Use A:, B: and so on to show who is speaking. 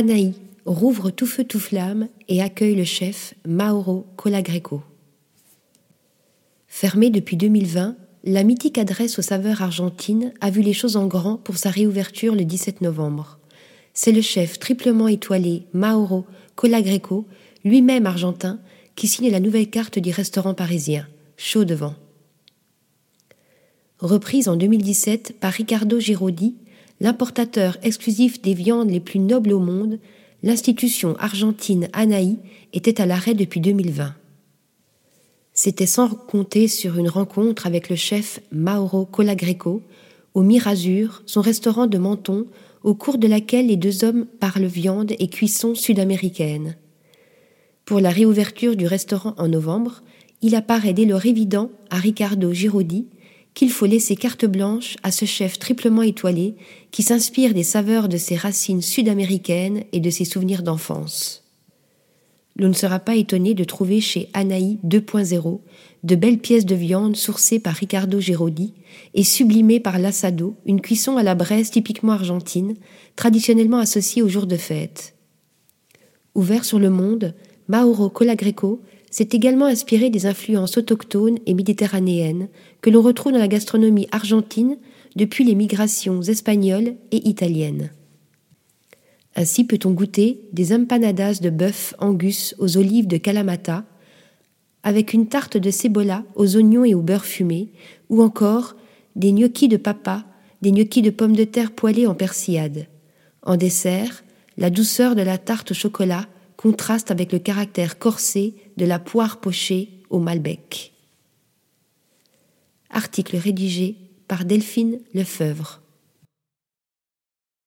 A: Anaï rouvre tout feu tout flamme et accueille le chef Mauro Colagreco. Fermée depuis 2020, la mythique adresse aux saveurs argentines a vu les choses en grand pour sa réouverture le 17 novembre. C'est le chef triplement étoilé Mauro Colagreco, lui-même argentin, qui signe la nouvelle carte du restaurant parisien, chaud devant. Reprise en 2017 par Ricardo Girodi, l'importateur exclusif des viandes les plus nobles au monde, l'institution argentine Anaï était à l'arrêt depuis 2020. C'était sans compter sur une rencontre avec le chef Mauro Colagreco au Mirazur, son restaurant de Menton, au cours de laquelle les deux hommes parlent viande et cuisson sud-américaine. Pour la réouverture du restaurant en novembre, il apparaît dès lors évident à Ricardo Girodi qu'il faut laisser carte blanche à ce chef triplement étoilé qui s'inspire des saveurs de ses racines sud-américaines et de ses souvenirs d'enfance. L'on ne sera pas étonné de trouver chez Anaï 2.0 de belles pièces de viande sourcées par Ricardo Girodi et sublimées par l'assado, une cuisson à la braise typiquement argentine, traditionnellement associée aux jours de fête. Ouvert sur le monde, Mauro Colagreco s'est également inspiré des influences autochtones et méditerranéennes que l'on retrouve dans la gastronomie argentine depuis les migrations espagnoles et italiennes. Ainsi peut-on goûter des empanadas de bœuf angus aux olives de Kalamata, avec une tarte de cebolla aux oignons et au beurre fumé, ou encore des gnocchis de papa, des gnocchis de pommes de terre poêlées en persillade. En dessert, la douceur de la tarte au chocolat contraste avec le caractère corsé de la poire pochée au Malbec. Article rédigé par Delphine Lefeuvre.